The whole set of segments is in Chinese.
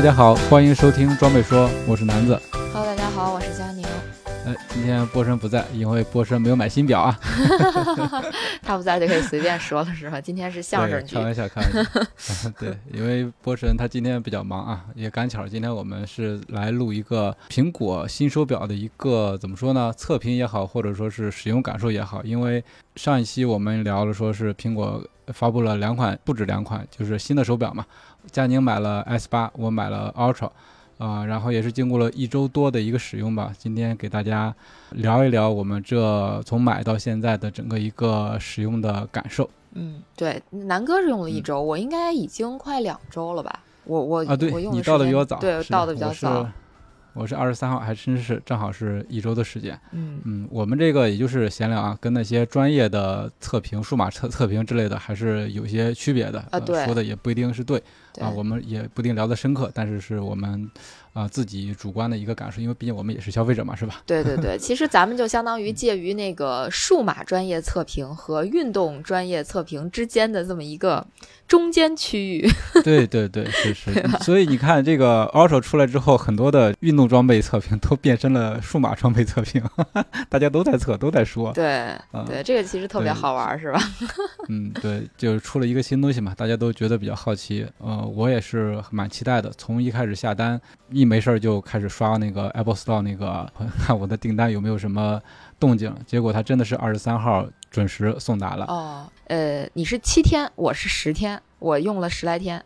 大家好，欢迎收听装备说，我是南子。Hello，大家好，我是佳宁。哎，今天波神不在，因为波神没有买新表啊。他不在就可以随便说了是吧？今天是相声，剧开，玩笑，开玩笑。对，因为波神他今天比较忙啊，也赶巧今天我们是来录一个苹果新手表的一个怎么说呢？测评也好，或者说是使用感受也好。因为上一期我们聊了，说是苹果发布了两款，不止两款，就是新的手表嘛。佳宁买了 S 八，我买了 Ultra。啊、然后也是经过了一周多的一个使用吧，今天给大家聊一聊我们这从买到现在的整个一个使用的感受。嗯，对，南哥是用了一周，我应该已经快两周了吧？我我啊，对我用你到的比我早，对，是到的比较早。我是二十三号，还真是正好是一周的时间。嗯嗯，我们这个也就是闲聊啊，跟那些专业的测评、数码测测评之类的还是有些区别的。啊对说的也不一定是对对啊，我们也不一定聊得深刻，但是是我们啊、自己主观的一个感受，因为毕竟我们也是消费者嘛，是吧？对对对，其实咱们就相当于介于那个数码专业测评和运动专业测评之间的这么一个中间区域。对对对，是是。所以你看，这个 Ultra 出来之后，很多的运动装备测评都变身了数码装备测评，大家都在测，都在说。对啊对，这个其实特别好玩儿，是吧？嗯，对，就是出了一个新东西嘛，大家都觉得比较好奇。呃，我也是蛮期待的。从一开始下单，一没事儿就开始刷那个 Apple Store 那个，看我的订单有没有什么动静。结果它真的是二十三号准时送达了。哦，呃，你是七天，我是十天，我用了十来天，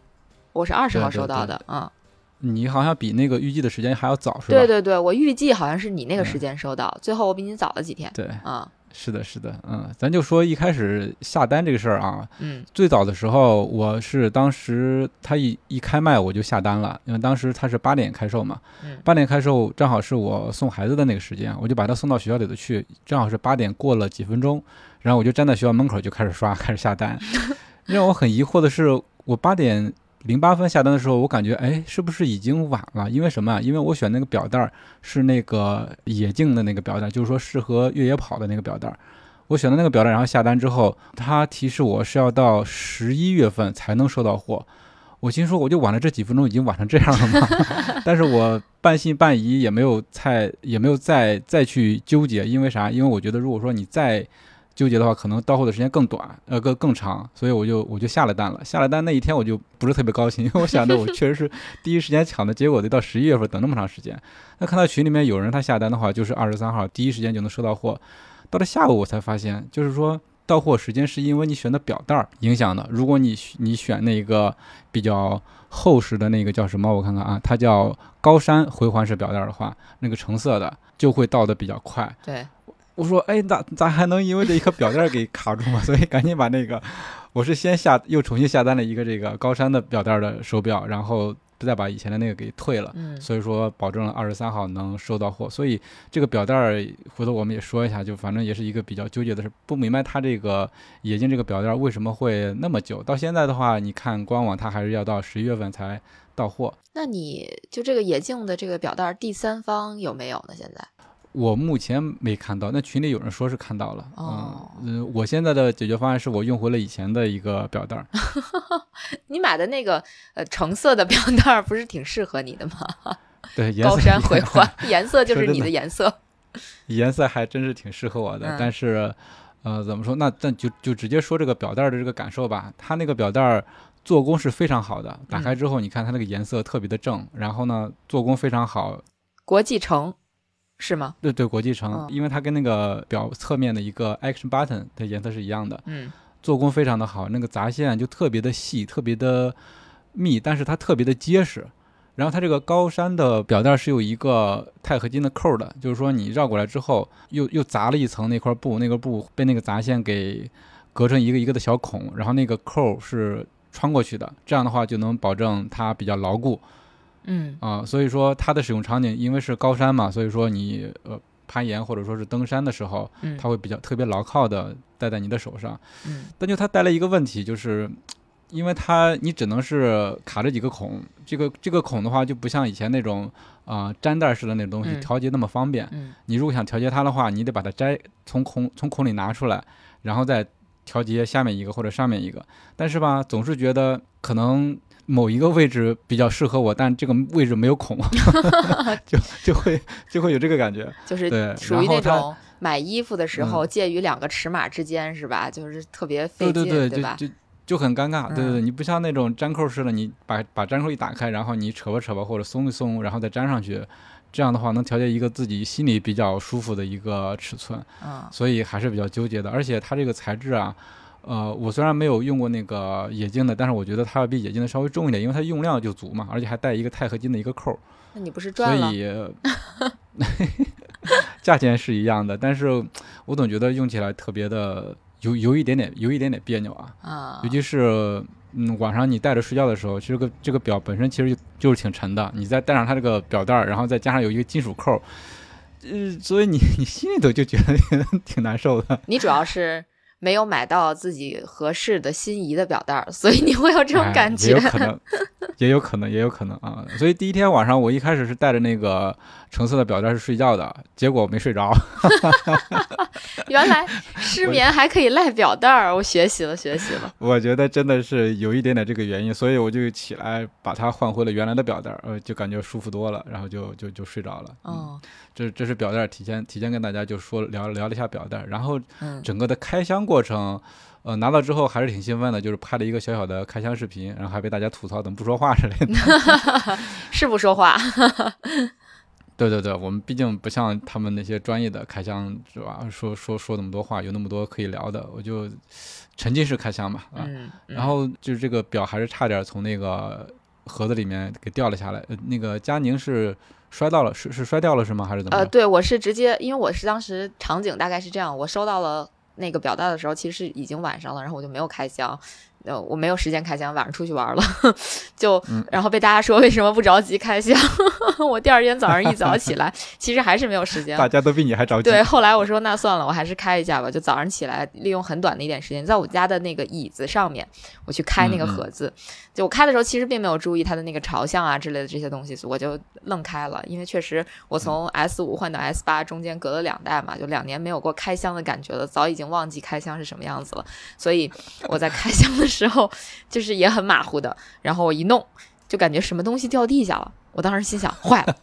我是二十号收到的，啊。你好像比那个预计的时间还要早，是吧？对对对，我预计好像是你那个时嗯间收到，最后我比你早了几天。对啊，是的，是的，嗯，咱就说一开始下单这个事儿啊，嗯最早的时候，我是当时他一一开卖我就下单了，因为当时他是八点开售嘛，嗯八点开售正好是我送孩子的那个时间，我就把他送到学校里头去，正好是八点过了几分钟，然后我就站在学校门口就开始刷，开始下单。让我很疑惑的是，我八点零八分下单的时候，我感觉哎，是不是已经晚了？因为什么啊？因为我选那个表带是那个野径的那个表带，就是说适合越野跑的那个表带。我选的那个表带，然后下单之后，它提示我是要到十一月份才能收到货。我心说，我就晚了这几分钟，已经晚成这样了吗？但是我半信半疑，也没有再也没有再再去纠结，因为啥？因为我觉得，如果说你再纠结的话，可能到货的时间更短，呃，更更长，所以我就我就下了单了。下了单那一天，我就不是特别高兴，因为我想着我确实是 第一时间抢的，结果得到十一月份等那么长时间。那看到群里面有人他下单的话，就是二十三号第一时间就能收到货，到了下午我才发现，就是说。到货时间是因为你选的表带儿影响的。如果你你选那个比较厚实的那个叫什么？我看看啊，它叫高山回环式表带儿的话，那个橙色的就会到的比较快。对，我说，哎，咋咋还能因为这一颗表带儿给卡住吗？所以赶紧把那个，我是先下又重新下单了一个这个高山的表带儿的手表，然后再把以前的那个给退了。嗯所以说保证了二十三号能收到货，所以这个表带儿回头我们也说一下，就反正也是一个比较纠结的事，不明白它这个冶金这个表带儿为什么会那么久，到现在的话，你看官网它还是要到十一月份才到货。那你就这个眼镜的这个表带儿第三方有没有呢？现在？我目前没看到，那群里有人说是看到了。哦嗯、呃我现在的解决方案是我用回了以前的一个表带儿。你买的那个呃橙色的表带儿不是挺适合你的吗？对，颜色高山回环，颜色就是你的的颜色。颜色还真是挺适合我的，嗯但是，呃，怎么说？那那就就直接说这个表带儿的这个感受吧。它那个表带儿做工是非常好的，打开之后你看它那个颜色特别的正，然后呢做工非常好。国际橙是吗？对对，国际橙，嗯因为它跟那个表侧面的一个 action button 的颜色是一样的，嗯做工非常的好，那个杂线就特别的细，特别的密，但是它特别的结实。然后它这个高山的表带是有一个钛合金的扣的，就是说你绕过来之后，又又砸了一层那块布，那个布被那个杂线给隔成一个一个的小孔，然后那个扣是穿过去的，这样的话就能保证它比较牢固嗯啊、所以说它的使用场景，因为是高山嘛，所以说你呃攀岩或者说是登山的时候，嗯它会比较特别牢靠的戴在你的手上。嗯但就它带来一个问题，就是因为它你只能是卡着几个孔，这个这个孔的话就不像以前那种啊、呃粘带式的那种东西嗯调节那么方便。嗯你如果想调节它的话，你得把它摘从孔从孔里拿出来，然后再调节下面一个或者上面一个。但是吧，总是觉得可能某一个位置比较适合我，但这个位置没有孔，就就会就会有这个感觉。就是对属于那种买衣服的时候介于两个尺码之间是吧？就是特别费劲，对对对，吧？就就就很尴尬。对对对，嗯你不像那种粘扣式的，你把把粘扣一打开，然后你扯吧扯吧或者松一松，然后再粘上去，这样的话能调节一个自己心里比较舒服的一个尺寸。嗯所以还是比较纠结的。而且它这个材质啊，呃，我虽然没有用过那个冶金的，但是我觉得它要比冶金的稍微重一点，因为它用量就足嘛，而且还带一个钛合金的一个扣儿，那你不是所赚了？以价钱是一样的，但是我总觉得用起来特别的有有一点点有一点点别扭啊，啊尤，其是。嗯，晚上你戴着睡觉的时候，其实个这个表本身其实就就是挺沉的，你再戴上它这个表带儿，然后再加上有一个金属扣儿，呃，所以你你心里头就觉得 挺难受的。你主要是没有买到自己合适的心仪的表带儿，所以你会有这种哎感觉。也有可能，也有可能，也有可能啊。所以第一天晚上，我一开始是带着那个橙色的表带是睡觉的，结果没睡着。原来失眠还可以赖表带儿，我学习了，学习了。我觉得真的是有一点点这个原因，所以我就起来把它换回了原来的表带儿，呃，就感觉舒服多了，然后就就就睡着了。嗯，哦，这这是表带，提前提前跟大家就说聊聊了一下表带，然后嗯整个的开箱过程。呃，拿到之后还是挺兴奋的，就是拍了一个小小的开箱视频，然后还被大家吐槽怎么不说话之类的。是不说话。对对对，我们毕竟不像他们那些专业的开箱是吧？说说说那么多话，有那么多可以聊的，我就沉浸式开箱嘛啊。嗯，嗯然后就是这个表还是差点从那个盒子里面给掉了下来。呃、那个佳宁是摔到了，是是摔掉了是吗？还是怎么呃，对我是直接，因为我是当时场景大概是这样，我收到了那个表带的时候，其实已经晚上了，然后我就没有开箱。呃，我没有时间开箱，晚上出去玩了，就嗯然后被大家说为什么不着急开箱？我第二天早上一早起来，其实还是没有时间。大家都比你还着急。对，后来我说那算了，我还是开一下吧。就早上起来，利用很短的一点时间，在我家的那个椅子上面，我去开那个嗯嗯盒子。就我开的时候，其实并没有注意它的那个朝向啊之类的这些东西，我就愣开了。因为确实我从 S 五换到 S 八中间隔了两代嘛，就两年没有过开箱的感觉了，早已经忘记开箱是什么样子了。所以我在开箱的时候，就是也很马虎的。然后我一弄，就感觉什么东西掉地下了。我当时心想，坏了。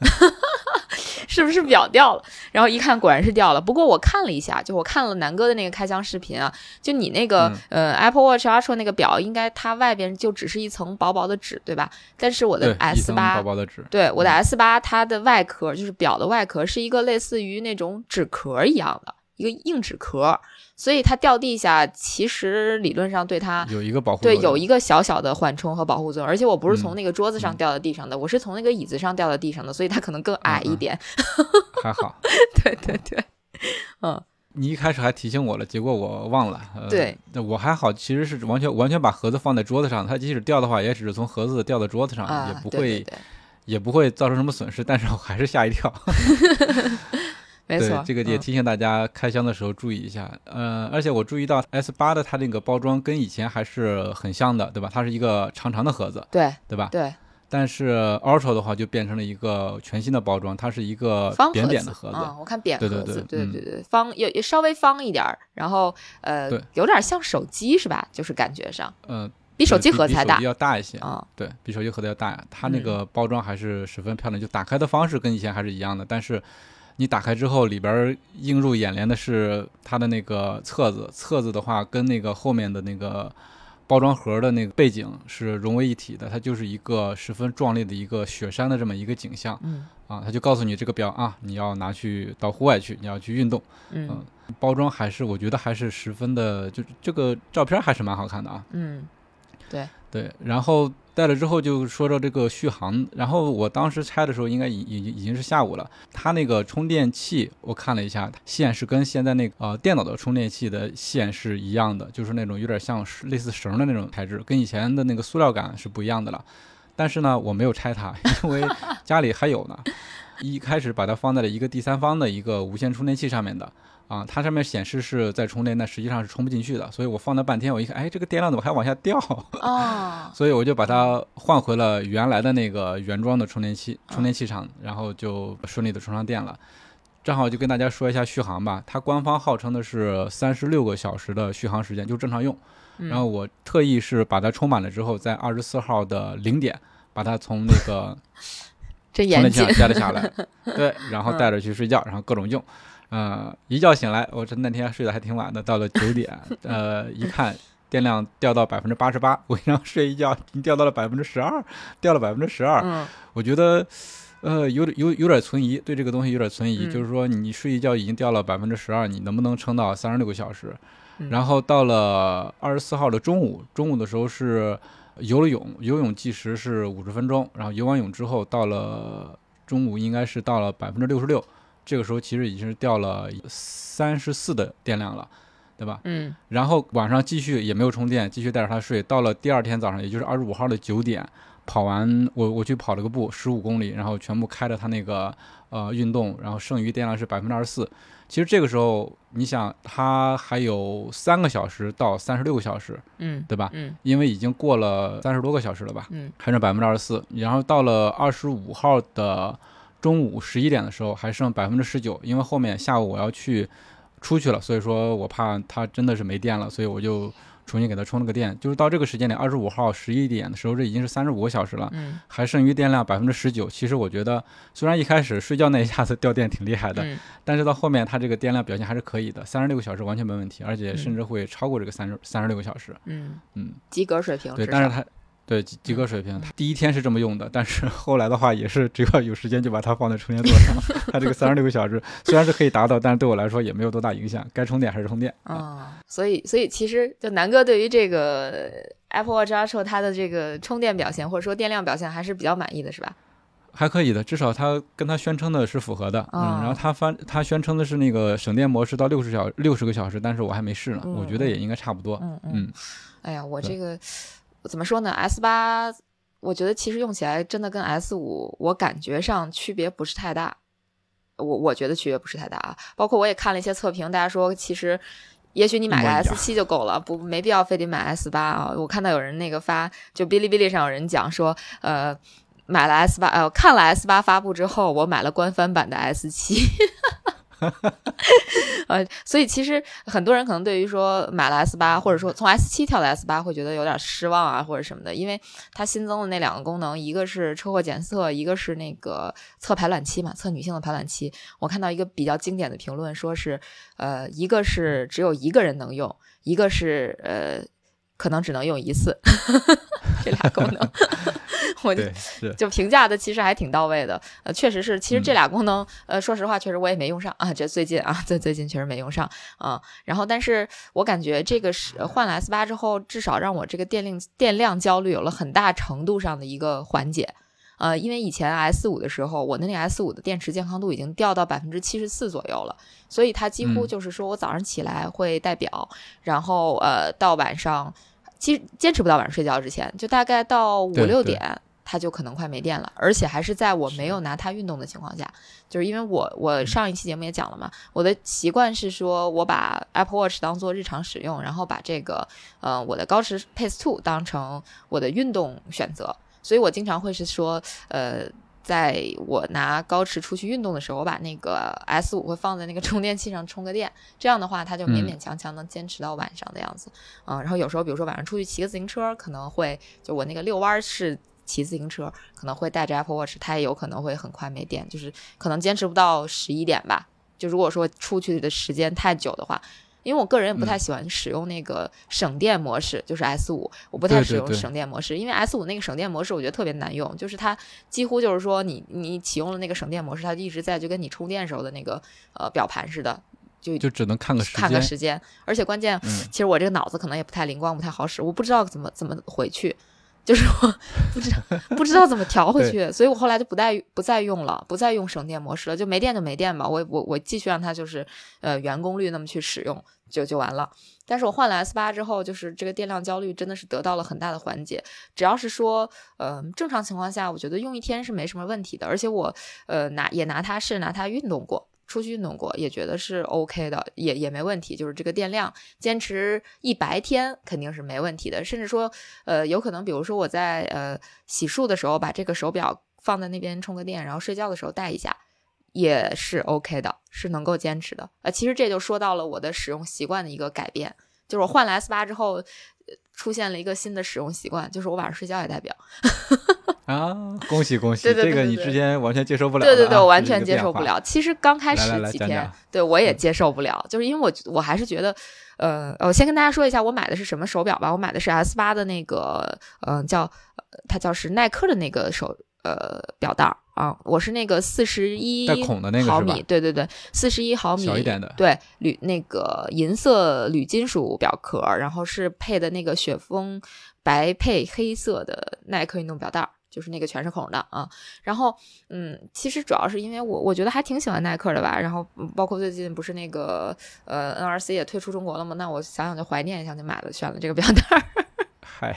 是不是表掉了？然后一看，果然是掉了。不过我看了一下，就我看了南哥的那个开箱视频啊，就你那个、呃 Apple Watch Ultra 那个表，应该它外边就只是一层薄薄的纸，对吧？但是我的 S 层八薄薄的纸。对，我的嗯 S 八，它的外壳就是表的外壳是一个类似于那种纸壳一样的一个硬纸壳，所以它掉地下，其实理论上对它有一个保护对有一个小小的缓冲和保护作用。而且我不是从嗯那个桌子上嗯掉到地上的，我是从那个椅子上掉到地上的，所以它可能更矮一嗯嗯点。还好。对对对，嗯，你一开始还提醒我了，结果我忘了。呃、对，我还好，其实是完全完全把盒子放在桌子上，它即使掉的话，也只是从盒子掉到桌子上，啊，也不会对对对也不会造成什么损失。但是我还是吓一跳。没错对，，这个也嗯提醒大家开箱的时候注意一下。呃，而且我注意到 S 八的它那个包装跟以前还是很像的，对吧？它是一个长长的盒子，对对吧？对但是 Ultra 的话就变成了一个全新的包装，它是一个方扁扁的盒子。嗯，我看扁盒子，对嗯对对对，方也也稍微方一点儿，然后呃，有点像手机是吧？就是感觉上呃，比手机盒子还大比大一些。啊，对比手机盒子要大，它那嗯个包装还是十分漂亮，就打开的方式跟以前还是一样的，但是你打开之后，里边映入眼帘的是它的那个册子，册子的话跟那个后面的那个包装盒的那个背景是融为一体的，它就是一个十分壮丽的一个雪山的这么一个景象。嗯。啊，它就告诉你这个表啊，你要拿去到户外去，你要去运动，嗯。包装还是我觉得还是十分的，就这个照片还是蛮好看的啊。嗯对。对，然后带了之后就说到这个续航，然后我当时拆的时候应该已已经已经是下午了。它那个充电器我看了一下，线是跟现在那个呃电脑的充电器的线是一样的，就是那种有点像类似绳的那种材质，跟以前的那个塑料感是不一样的了。但是呢，我没有拆它，因为家里还有呢。一开始把它放在了一个第三方的一个无线充电器上面的。啊，它上面显示是在充电，但实际上是充不进去的。所以我放了半天，我一看，哎，这个电量怎么还往下掉？哦，所以我就把它换回了原来的那个原装的充电器，充电器上，然后就顺利的充上电了。正好就跟大家说一下续航吧，它官方号称的是三十六个小时的续航时间，就正常用。然后我特意是把它充满了之后，在二十四号的零点把它从那个 充电器上摘了下来，对，然后带着去睡觉，然后各种用。呃，一觉醒来，我这那天睡得还挺晚的，到了九点，呃，一看电量掉到百分之八十八，我一上睡一觉，已经掉到了百分之十二，掉了百分之十二。嗯我觉得，呃，有点有有点存疑，对这个东西有点存疑，嗯就是说你睡一觉已经掉了百分之十二，你能不能撑到三十六个小时？嗯然后到了二十四号的中午，中午的时候是游了泳，游泳计时是五十分钟，然后游完泳之后，到了中午应该是到了百分之六十六，这个时候其实已经是掉了三十四的电量了，对吧？嗯然后晚上继续也没有充电，继续带着它睡。到了第二天早上，也就是二十五号的九点，跑完我我去跑了个步，十五公里，然后全部开着它那个呃运动，然后剩余电量是百分之二十四。其实这个时候，你想它还有三个小时到三十六个小时，嗯对吧？嗯因为已经过了三十多个小时了吧，嗯还剩百分之二十四。然后到了二十五号的中午十一点的时候，还剩百分之十九。因为后面下午我要去出去了，所以说我怕它真的是没电了，所以我就重新给它充了个电。就是到这个时间点，二十五号十一点的时候，这已经是三十五个小时了，嗯还剩余电量百分之十九。其实我觉得，虽然一开始睡觉那一下子掉电挺厉害的，嗯但是到后面它这个电量表现还是可以的，三十六个小时完全没问题，而且甚至会超过这个三十三十六个小时。嗯，嗯，及格水平对，但是它对及及格水平，他第一天是这么用的，但是后来的话也是只要有时间就把它放在充电座上，它这个三十六个小时虽然是可以达到，但是对我来说也没有多大影响，该充电还是充电。啊，啊，所以所以其实就南哥对于这个 Apple Watch Ultra 它的这个充电表现或者说电量表现还是比较满意的，是吧？还可以的，至少它跟它宣称的是符合的。嗯，哦然后它翻它宣称的是那个省电模式到六十小六十个小时，但是我还没试呢，嗯我觉得也应该差不多。嗯嗯。嗯，哎呀，我这个怎么说呢？S 八，我觉得其实用起来真的跟 S 五，我感觉上区别不是太大。我我觉得区别不是太大啊。包括我也看了一些测评，大家说其实。也许你买个 S 样七就够了，不没必要非得买 S 八啊。我看到有人那个发，就哔哩哔哩上有人讲说，呃，买了 S 八，呃，看了 S 八发布之后，我买了官方版的 S 七。哈 哈呃，所以其实很多人可能对于说买了 S 八，或者说从 S 七跳到 S 八，会觉得有点失望啊，或者什么的，因为它新增的那两个功能，一个是车祸检测，一个是那个测排卵期嘛，测女性的排卵期。我看到一个比较经典的评论，说是呃，一个是只有一个人能用，一个是呃，可能只能用一次，这俩功能。我就就评价的其实还挺到位的，呃，确实是，其实这嗯俩功能，呃，说实话，确实我也没用上啊，这最近啊，最最近确实没用上啊。然后，但是我感觉这个是换了 S 八之后，至少让我这个电量电量焦虑有了很大程度上的一个缓解。呃，因为以前 S 五的时候，我的那个 S 五的电池健康度已经掉到百分之七十四左右了，所以它几乎嗯就是说我早上起来会戴表，然后呃到晚上，其实坚持不到晚上睡觉之前，就大概到五六点，它就可能快没电了，而且还是在我没有拿它运动的情况下，就是因为我我上一期节目也讲了嘛，我的习惯是说我把 Apple Watch 当做日常使用，然后把这个呃我的高驰 Pace Two 当成我的运动选择，所以我经常会是说呃。在我拿高驰出去运动的时候，我把那个 S 五会放在那个充电器上充个电，这样的话，它就勉嗯勉强强能坚持到晚上的样子。嗯，然后有时候比如说晚上出去骑个自行车，可能会就我那个遛弯儿式骑自行车，可能会带着 Apple Watch，它也有可能会很快没电，就是可能坚持不到十一点吧。就如果说出去的时间太久的话，因为我个人也不太嗯喜欢使用那个省电模式，就是 S 五，我不太使用省电模式，因为 S 五那个省电模式我觉得特别难用，就是它几乎就是说你你启用了那个省电模式，它就一直在就跟你充电时候的那个呃表盘似的，就就只能看个时看个。时间，而且关键嗯其实我这个脑子可能也不太灵光，不太好使，我不知道怎么怎么回去。就是我不知道不知道怎么调回去，所以我后来就不再不再用了，不再用省电模式了，就没电就没电吧，我我我继续让它就是呃原功率那么去使用就就完了。但是我换了 S 八之后，就是这个电量焦虑真的是得到了很大的缓解。只要是说呃正常情况下，我觉得用一天是没什么问题的，而且我呃拿也拿它是拿它运动过。出去运动过，也觉得是 OK 的，也也没问题。就是这个电量坚持一白天肯定是没问题的，甚至说，呃，有可能，比如说我在呃洗漱的时候把这个手表放在那边充个电，然后睡觉的时候带一下，也是 OK 的，是能够坚持的。呃，其实这就说到了我的使用习惯的一个改变，就是我换了 S 八之后，出现了一个新的使用习惯，就是我晚上睡觉也戴表。啊，恭喜恭喜！对对对这个你之前完全接受不了、啊。对对对，我完全。接受不了。其实刚开始来来来几天讲讲，对我也接受不了，就是因为我我还是觉得，呃，我先跟大家说一下我买的是什么手表吧。我买的是 S 八的那个，嗯、叫呃它叫是耐克的那个手呃表带儿啊，我是那个四十一带孔的那个毫米，对对对，四十一毫米小一点的对铝那个银色铝金属表壳，然后是配的那个雪峰白配黑色的耐克运动表带儿，就是那个全是孔的啊。然后嗯，其实主要是因为我我觉得还挺喜欢耐克的吧。然后嗯包括最近不是那个呃 NRC 也退出中国了嘛，那我想想就怀念一下，就买了选了这个表带儿。嗨，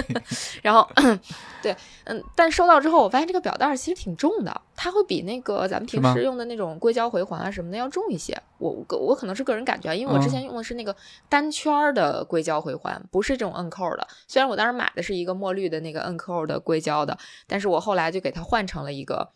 然后，对，嗯，但收到之后，我发现这个表带其实挺重的，它会比那个咱们平时用的那种硅胶回环啊什么的要重一些。我我个我可能是个人感觉啊，因为我之嗯前用的是那个单圈的硅胶回环，不是这种摁扣的。虽然我当时买的是一个墨绿的那个摁扣的硅胶的，但是我后来就给它换成了一个。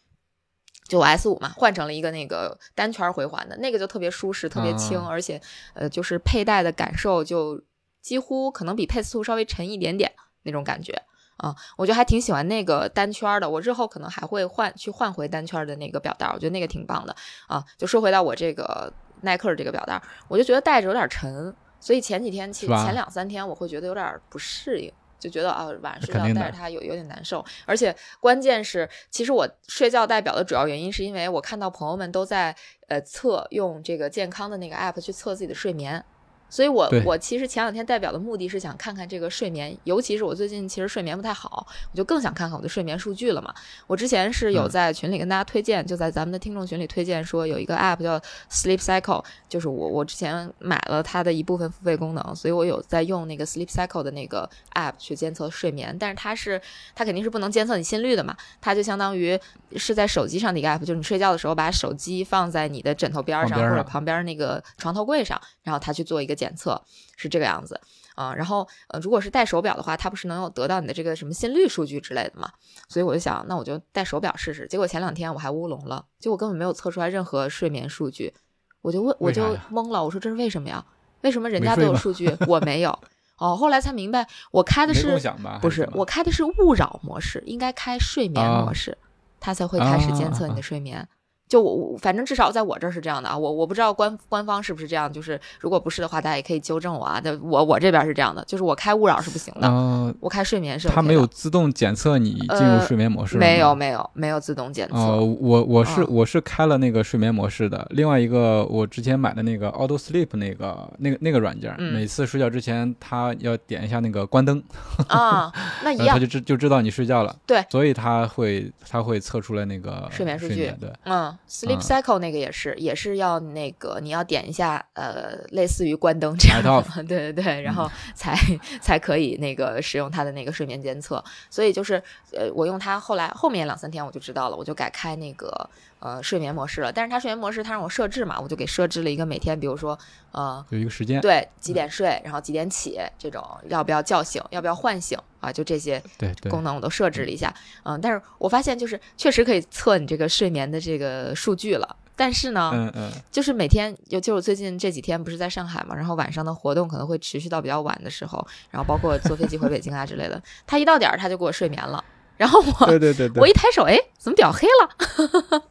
就 S 五嘛，换成了一个那个单圈回环的那个，就特别舒适，特别轻，啊而且呃，就是佩戴的感受就几乎可能比佩斯图稍微沉一点点那种感觉啊，我觉得还挺喜欢那个单圈儿的。我日后可能还会换去换回单圈儿的那个表带儿，我觉得那个挺棒的啊。就说回到我这个耐克儿这个表带儿，我就觉得戴着有点沉，所以前几天其实前两三天我会觉得有点不适应。就觉得啊，晚上睡觉戴着它有有点难受，而且关键是，其实我睡觉戴表的主要原因是因为我看到朋友们都在呃测用这个健康的那个 app 去测自己的睡眠，所以我我其实前两天代表的目的是想看看这个睡眠，尤其是我最近其实睡眠不太好，我就更想看看我的睡眠数据了嘛。我之前是有嗯。在群里跟大家推荐，就在咱们的听众群里推荐说有一个 app 叫 Sleep Cycle，就是我我之前买了它的一部分付费功能，所以我有在用那个 Sleep Cycle 的那个 app 去监测睡眠，但是它是它肯定是不能监测你心率的嘛，它就相当于是在手机上的一个 app，就是你睡觉的时候把手机放在你的枕头边儿上或者旁边那个床头柜上，然后它去做一个检测，是这个样子。啊，然后呃，如果是戴手表的话，它不是能有得到你的这个什么心率数据之类的嘛？所以我就想，那我就戴手表试试。结果前两天我还乌龙了，就我根本没有测出来任何睡眠数据，我就问，我就懵了，我说这是为什么呀？为什么人家都有数据，我没有？哦，后来才明白，我开的没是？不是我开的是勿扰模式，应该开睡眠啊模式，它才会开始监测你啊的睡眠。就我我反正至少在我这儿是这样的啊，我我不知道官官方是不是这样，就是如果不是的话，大家也可以纠正我啊。但我我这边是这样的，就是我开勿扰是不行的，呃，我开睡眠是 OK 它没有自动检测你进入呃睡眠模式了没有没有没有自动检测。呃，我我是、啊我是开了那个睡眠模式的，另外一个我之前买的那个 Auto Sleep 那个那个那个软件，嗯每次睡觉之前它要点一下那个关灯，啊，那一然后它，就知就知道你睡觉了。对所以它会它会测出来那个睡眠数据对，嗯，Sleep 嗯 Cycle 那个也是，也是要那个你要点一下，呃，类似于关灯这样的，对对对，然嗯后才、才可以那个使用它的那个睡眠监测。所以就是，呃，我用它后来后面两三天我就知道了，我就改开那个呃睡眠模式了。但是它睡眠模式它让我设置嘛，我就给设置了一个每天，比如说呃有一个时间。对几点睡，然后几点起，这种要不要叫醒，要不要唤醒啊，就这些功能我都设置了一下，嗯，但是我发现就是确实可以测你这个睡眠的这个数据了，但是呢，嗯嗯，就是每天，尤其是我最近这几天不是在上海嘛，然后晚上的活动可能会持续到比较晚的时候，然后包括坐飞机回北京啊之类的，他一到点儿他就给我睡眠了，然后我对对对对，我一抬手，哎，怎么表黑了？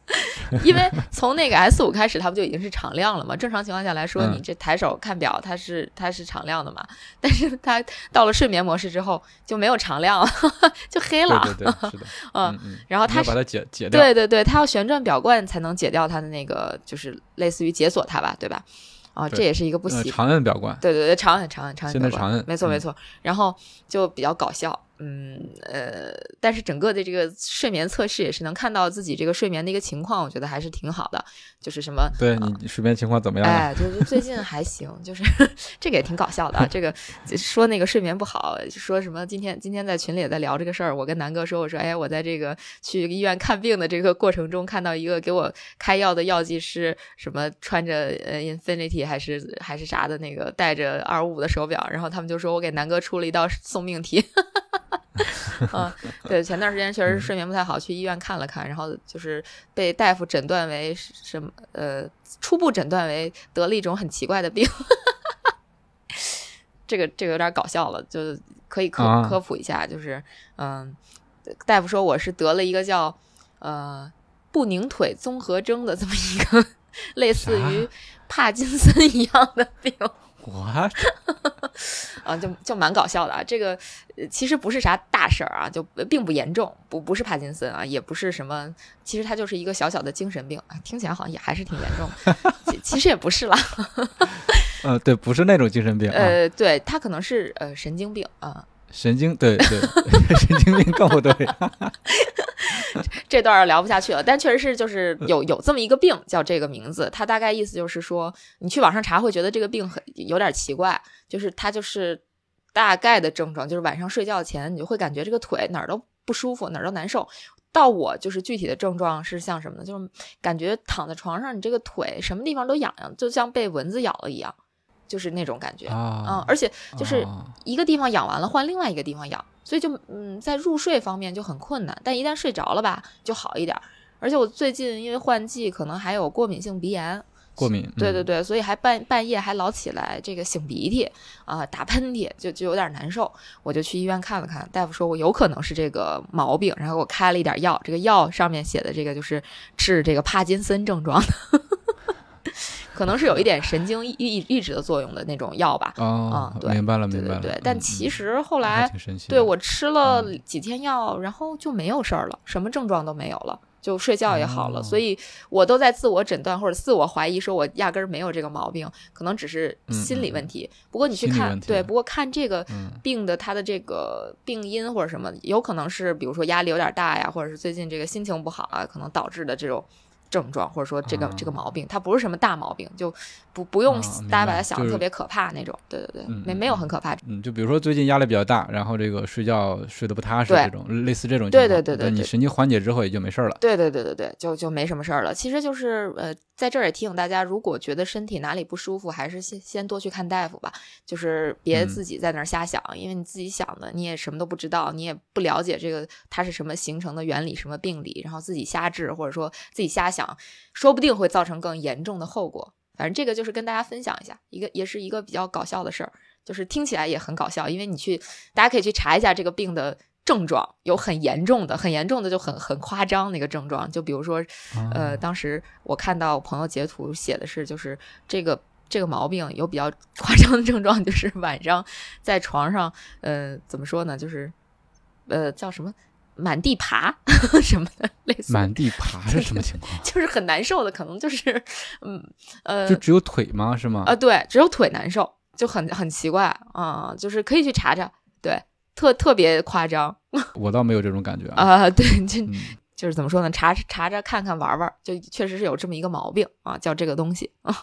因为从那个 S 五开始，它不就已经是常亮了嘛？正常情况下来说，嗯你这抬手看表，它是它是常亮的嘛。但是它到了睡眠模式之后就没有常亮了，就黑了。对对对，是的，嗯然后它是把它解解掉，对对对，它要旋转表冠才能解掉它的那个，就是类似于解锁它吧，对吧？啊，对这也是一个不习呃长摁表冠，对对对，长按长按长按现在表冠长按嗯没错没错。然后就比较搞笑，嗯呃，但是整个的这个睡眠测试也是能看到自己这个睡眠的一个情况，我觉得还是挺好的。就是什么，对你睡眠情况怎么样？哎，就是最近还行，就是这个也挺搞笑的。这个说那个睡眠不好，说什么今天今天在群里也在聊这个事儿。我跟南哥说，我说哎，我在这个去医院看病的这个过程中，看到一个给我开药的药剂师，什么穿着呃 Infinity 还是还是啥的那个戴着二五五的手表，然后他们就说我给南哥出了一道送命题。嗯，对，前段时间确实是睡眠不太好，去医院看了看，然后就是被大夫诊断为什么？呃，初步诊断为得了一种很奇怪的病。这个这个有点搞笑了，就可以科科普一下，就是嗯，大夫说我是得了一个叫呃不宁腿综合征的这么一个 类似于帕金森一样的病。我，啊，就就蛮搞笑的啊！这个其实不是啥大事儿啊，就并不严重，不不是帕金森啊，也不是什么，其实它就是一个小小的精神病啊，听起来好像也还是挺严重，其其实也不是啦。呃，对，不是那种精神病，呃，对，他可能是呃神经病啊。神经对对，神经病更不对。这段聊不下去了，但确实是就是有有这么一个病叫这个名字，它大概意思就是说，你去网上查会觉得这个病很有点奇怪，就是它就是大概的症状就是晚上睡觉前你就会感觉这个腿哪儿都不舒服，哪儿都难受。到我就是具体的症状是像什么呢？就是感觉躺在床上，你这个腿什么地方都痒痒，就像被蚊子咬了一样。就是那种感觉啊，而且就是一个地方痒完了换另外一个地方痒，所以就嗯，在入睡方面就很困难。但一旦睡着了吧，就好一点。而且我最近因为换季，可能还有过敏性鼻炎，过敏，对对对，所以还半半夜还老起来这个擤鼻涕啊，打喷嚏，就就有点难受。我就去医院看了看，大夫说我有可能是这个毛病，然后给我开了一点药。这个药上面写的这个就是治这个帕金森症状的。可能是有一点神经抑抑抑制的作用的那种药吧。哦，对，明白了，明白了。对，但其实后来，对我吃了几天药，然后就没有事儿了，什么症状都没有了，就睡觉也好了。所以我都在自我诊断或者自我怀疑，说我压根儿没有这个毛病，可能只是心理问题。不过你去看，对，不过看这个病的它的这个病因或者什么，有可能是比如说压力有点大呀，或者是最近这个心情不好啊，可能导致的这种。症状或者说这个这个毛病，它不是什么大毛病，就不不用大家把它想的特别可怕那种。对对对，没没有很可怕。嗯，就比如说最近压力比较大，然后这个睡觉睡得不踏实这种，类似这种。对对对对，你神经缓解之后也就没事了。对对对对对，就就没什么事儿了。其实就是呃，在这儿也提醒大家，如果觉得身体哪里不舒服，还是先先多去看大夫吧。就是别自己在那儿瞎想，因为你自己想的你也什么都不知道，你也不了解这个它是什么形成的原理，什么病理，然后自己瞎治或者说自己瞎想。说不定会造成更严重的后果。反正这个就是跟大家分享一下，一个也是一个比较搞笑的事儿，就是听起来也很搞笑。因为你去，大家可以去查一下这个病的症状，有很严重的，很严重的就很很夸张那个症状。就比如说，呃，当时我看到朋友截图写的是，就是这个这个毛病有比较 夸张的症状，就是晚上在床上，呃，怎么说呢？就是呃，叫什么？满地爬 什么的，类似满地爬是什么情况？就是很难受的，可能就是，嗯呃，就只有腿吗？是吗？啊，对，只有腿难受，就很很奇怪啊，就是可以去查查，对，特特别夸张。我倒没有这种感觉啊，对，就就是怎么说呢？查查着看看玩玩，就确实是有这么一个毛病啊，叫这个东西啊。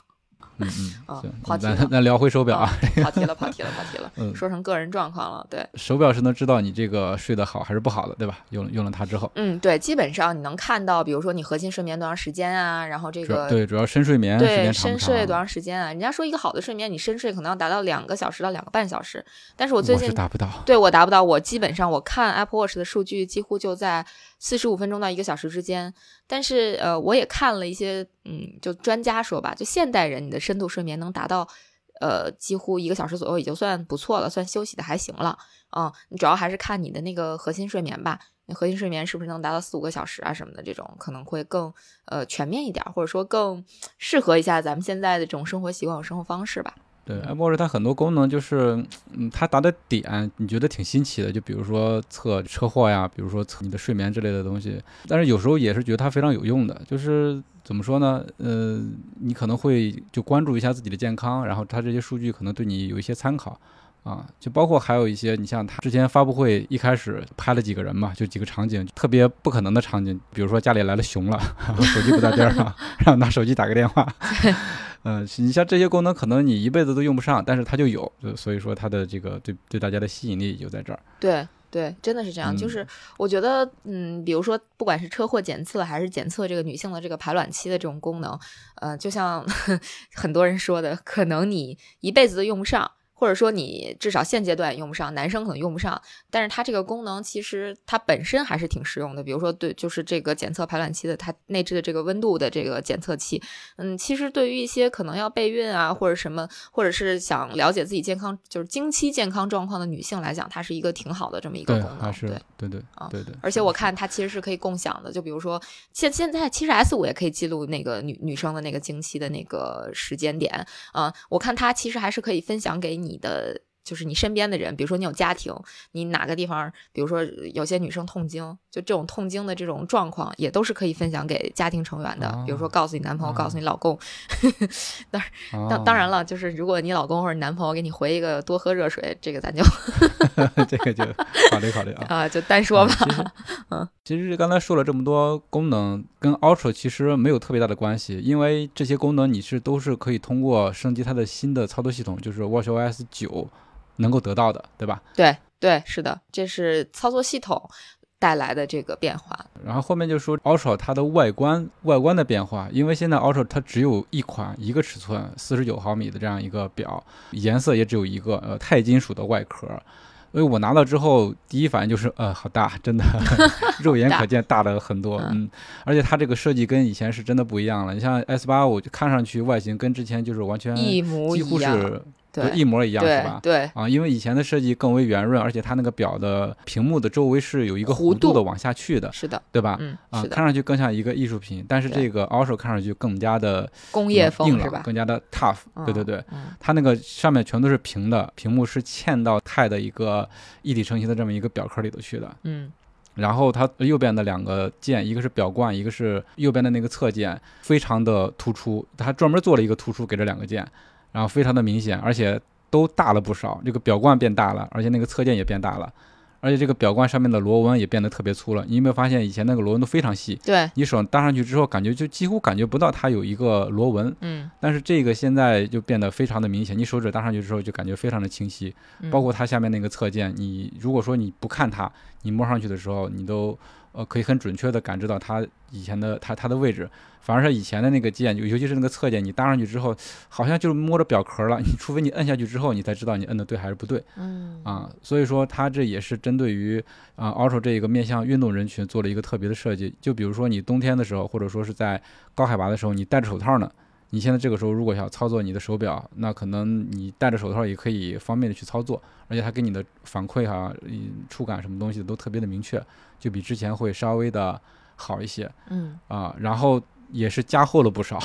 嗯嗯，行，跑题了，那 聊回手表啊，跑题了，跑题了，跑题了，嗯，说成个人状况了，对，手表是能知道你这个睡得好还是不好的，对吧？用用了它之后，嗯，对，基本上你能看到，比如说你核心睡眠多长时间啊，然后这个对，主要深睡眠对深睡多长时间啊？人家说一个好的睡眠，你深睡可能要达到两个小时到两个半小时，但是我最近达不到，对我达不到，我基本上我看 Apple Watch 的数据几乎就在。四十五分钟到一个小时之间，但是呃，我也看了一些，嗯，就专家说吧，就现代人你的深度睡眠能达到，呃，几乎一个小时左右，已经算不错了，算休息的还行了，嗯，你主要还是看你的那个核心睡眠吧，核心睡眠是不是能达到四五个小时啊什么的，这种可能会更呃全面一点，或者说更适合一下咱们现在的这种生活习惯和生活方式吧。对它很多功能就是，嗯，它答的点你觉得挺新奇的，就比如说测车祸呀，比如说测你的睡眠之类的东西。但是有时候也是觉得它非常有用的，就是怎么说呢？呃，你可能会就关注一下自己的健康，然后它这些数据可能对你有一些参考。啊，就包括还有一些，你像他之前发布会一开始拍了几个人嘛，就几个场景，特别不可能的场景，比如说家里来了熊了，手机不在边上，让拿手机打个电话。嗯，你像这些功能，可能你一辈子都用不上，但是它就有，就所以说它的这个对对大家的吸引力就在这儿。对对，真的是这样。就嗯是我觉得，嗯，比如说，不管是车祸检测，还是检测这个女性的这个排卵期的这种功能，呃，就像 很多人说的，可能你一辈子都用不上。或者说你至少现阶段也用不上，男生可能用不上，但是它这个功能其实它本身还是挺实用的。比如说对，就是这个检测排卵期的它内置的这个温度的这个检测器，嗯，其实对于一些可能要备孕啊或者什么，或者是想了解自己健康就是经期健康状况的女性来讲，它是一个挺好的这么一个，功能。还是对，对对啊对对。而且我看它其实是可以共享的，就比如说现现在其实 S 五也可以记录那个女女生的那个经期的那个时间点啊、我看它其实还是可以分享给你你的就是你身边的人，比如说你有家庭，你哪个地方，比如说有些女生痛经，就这种痛经的这种状况，也都是可以分享给家庭成员的。比如说哦告诉你男朋友，告诉你老公。当哦当然了，就是如果你老公或者你男朋友给你回一个多喝热水，这个咱就 这个就考虑考虑啊。啊、就单说吧。嗯其实其实刚才说了这么多功能，跟 Ultra 其实没有特别大的关系，因为这些功能你是都是可以通过升级它的新的操作系统，就是 WatchOS 九能够得到的，对吧？对对，是的，这是操作系统带来的这个变化。然后后面就说 Ultra 它的外观外观的变化，因为现在 Ultra 它只有一款一个尺寸四十九毫米的这样一个表，颜色也只有一个，呃，钛金属的外壳。所以我拿到之后，第一反应就是，呃，好大，真的，肉眼可见大了很多，嗯嗯，而且它这个设计跟以前是真的不一样了。你像 S 八，我就看上去外形跟之前就是完全一模几乎一样，是对一模一样，是吧？对啊，因为以前的设计更为圆润，而且它那个表的屏幕的周围是有一个弧度的往下去的，是的，对吧？嗯，啊，看上去更像一个艺术品，但是这个 Ultra 看上去更加的工业硬朗，风是吧？更加的 tough。对对嗯对，嗯它那个上面全都是平的，屏幕是嵌到钛的一个一体成型的这么一个表壳里头去的。嗯然后它右边的两个键，一个是表冠，一个是右边的那个侧键，非常的突出。它专门做了一个突出给这两个键，然后非常的明显，而且都大了不少。这个表冠变大了，而且那个侧键也变大了，而且这个表冠上面的螺纹也变得特别粗了。你有没有发现以前那个螺纹都非常细？对，你手搭上去之后，感觉就几乎感觉不到它有一个螺纹，嗯，但是这个现在就变得非常的明显。你手指搭上去之后，就感觉非常的清晰。嗯包括它下面那个侧键，你如果说你不看它，你摸上去的时候，你都呃可以很准确的感知到它以前的它它的位置。反而是以前的那个键，尤尤其是那个侧键，你搭上去之后，好像就是摸着表壳了。你 除非你摁下去之后，你才知道你摁的对还是不对嗯啊。所以说，它这也是针对于啊 Ultra 这个面向运动人群做了一个特别的设计。就比如说你冬天的时候，或者说是在高海拔的时候，你戴着手套呢。你现在这个时候如果想操作你的手表，那可能你戴着手套也可以方便的去操作，而且它给你的反馈哈、嗯触感什么东西都特别的明确，就比之前会稍微的好一些嗯啊。然后也是加厚了不少，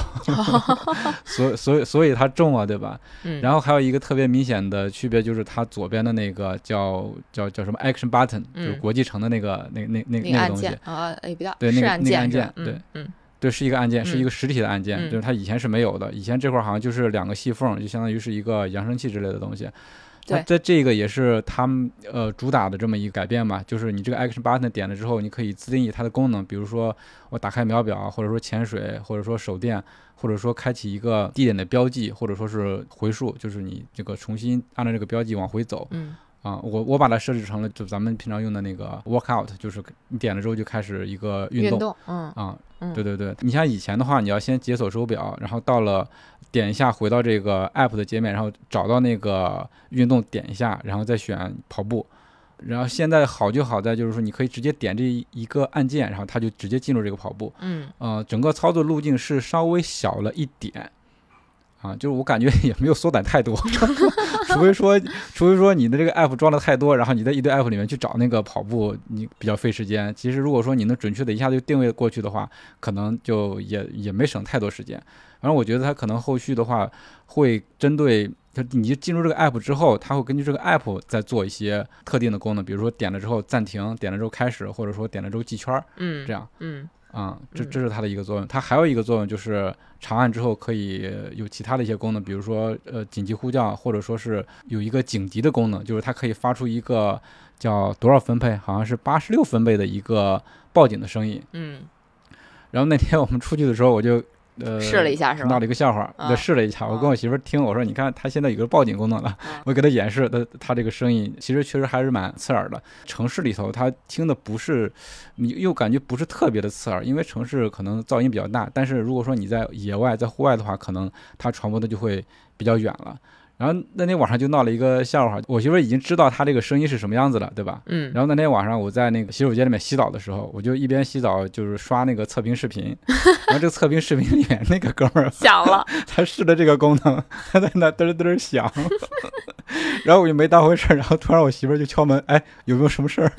所以所以所以它重啊，对吧？嗯，然后还有一个特别明显的区别就是它左边的那个叫叫叫什么 Action Button，就是嗯国际城的那个那那那那个那个东西，啊，也比较对那个那个按键对嗯对，是一个按键，是一嗯个实体的按键，嗯就是它以前是没有的。以前这块儿好像就是两个细缝，就相当于是一个扬声器之类的东西。它对。这这个也是他们呃主打的这么一个改变嘛，就是你这个 Action Button 点了之后，你可以自定义它的功能，比如说我打开秒表，或者说潜水，或者说手电，或者说开启一个地点的标记，或者说是回溯，就是你这个重新按照这个标记往回走。嗯。啊，我我把它设置成了就咱们平常用的那个 workout，就是你点了之后就开始一个运动运动，嗯。啊，嗯。对对对，你像以前的话，你要先解锁手表，然后到了点一下回到这个 app 的界面，然后找到那个运动点一下，然后再选跑步。然后现在好就好在就是说你可以直接点这一个按键，然后它就直接进入这个跑步。嗯呃，整个操作路径是稍微小了一点。啊，就是我感觉也没有缩短太多，除非说，除非说你的这个 app 装的太多，然后你在一堆 app 里面去找那个跑步，你比较费时间。其实如果说你能准确的一下就定位过去的话，可能就也也没省太多时间。反正我觉得它可能后续的话会针对，就你进入这个 app 之后，它会根据这个 app 再做一些特定的功能，比如说点了之后暂停，点了之后开始，或者说点了之后记圈儿，嗯，这样。嗯，啊、这嗯这是它的一个作用。它还有一个作用就是长按之后可以有其他的一些功能，比如说呃紧急呼叫，或者说是有一个警笛的功能，就是它可以发出一个叫多少分贝，好像是八十六分贝的一个报警的声音。嗯，然后那天我们出去的时候，我就呃试了一下是吧闹了一个笑话，啊就试了一下。我跟我媳妇儿听，我说你看它现在有个报警功能了，啊 我给她演示它它这个声音，其实确实还是蛮刺耳的。城市里头它听的不是，你又感觉不是特别的刺耳，因为城市可能噪音比较大。但是如果说你在野外在户外的话，可能它传播的就会比较远了。然后那天晚上就闹了一个笑话，我媳妇已经知道他这个声音是什么样子了，对吧？嗯，然后那天晚上我在那个洗手间里面洗澡的时候，我就一边洗澡就是刷那个测评视频，然后这个测评视频里面那个哥们儿响了，他试的这个功能，他在那嘚儿嘚儿响，然后我就没当回事儿，然后突然我媳妇儿就敲门，哎，有没有什么事儿？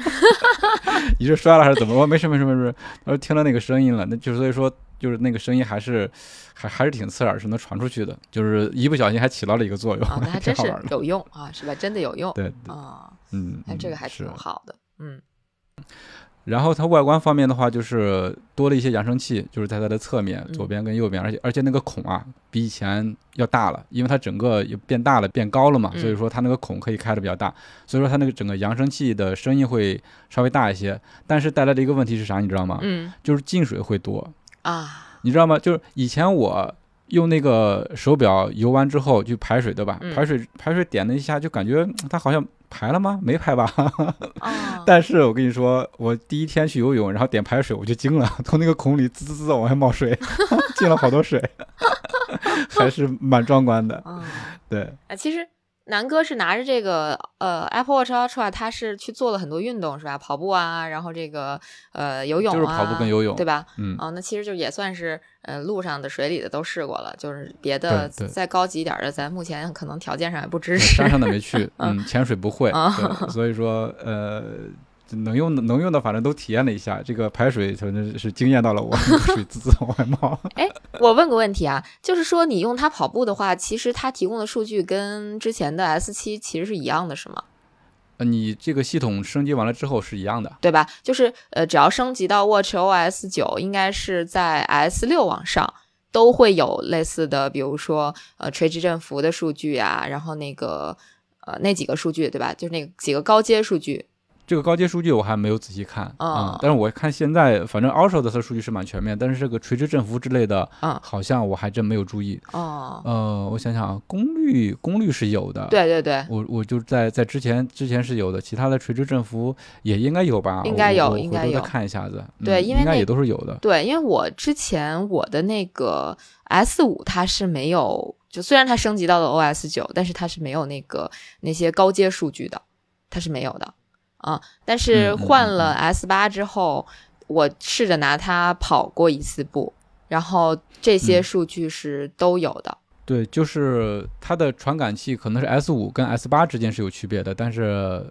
你是摔了还是怎么？我说没事没事没事，他说听到那个声音了，那就所以说就是那个声音还是还还是挺刺耳，是能传出去的，就是一不小心还起到了一个作用，啊，那还 真是。有用啊，是吧？真的有用对，对啊，嗯，哎，这个还挺好的，嗯然后它外观方面的话，就是多了一些扬声器，就是在它的侧面，嗯左边跟右边，而且而且那个孔啊，比以前要大了，因为它整个也变大了，变高了嘛，嗯所以说它那个孔可以开的比较大，所以说它那个整个扬声器的声音会稍微大一些，但是带来的一个问题是啥，你知道吗？嗯就是进水会多，啊，你知道吗？就是以前我。用那个手表游完之后去排水，对吧？嗯排水排水点了一下，就感觉嗯它好像排了吗？没排吧？啊，但是我跟你说，我第一天去游泳，然后点排水，我就惊了，从那个孔里滋滋滋往外冒水，进了好多水，还是蛮壮观的。啊，对，啊，其实南哥是拿着这个呃 Apple Watch Ultra，他是去做了很多运动是吧？跑步啊，然后这个呃游泳啊，就是跑步跟游泳对吧？嗯，哦，那其实就也算是呃路上的、水里的都试过了，就是别的再高级一点的，咱目前可能条件上也不支持。山上的没去，嗯，潜水不会，所以说呃。能用的能用的，反正都体验了一下。这个排水反正是惊艳到了我，那个水滋滋往外冒。哎我问个问题啊，就是说你用它跑步的话，其实它提供的数据跟之前的 S 七其实是一样的，是吗？呃你这个系统升级完了之后是一样的，对吧？就是呃，只要升级到 Watch OS 九，应该是在 S 六往上都会有类似的，比如说呃垂直振幅的数据啊，然后那个呃那几个数据，对吧？就是那几个高阶数据。这个高阶数据我还没有仔细看啊、哦但是我看现在反正 Ultra 的它数据是蛮全面，但是这个垂直振幅之类的，嗯好像我还真没有注意。哦，呃，我想想啊，功率功率是有的，，对对对，我我就在在之前之前是有的，其他的垂直振幅也应该有吧？应该有应该有看一下子，嗯对因为应该也都是有的。对，因为我之前我的那个 S 五它是没有，就虽然它升级到了 OS 九，但是它是没有那个那些高阶数据的，它是没有的啊。但是换了 S 八之后，我试着拿它跑过一次步，然后这些嗯数据是都有的。对，就是它的传感器可能是 S 五跟 S 八之间是有区别的，但是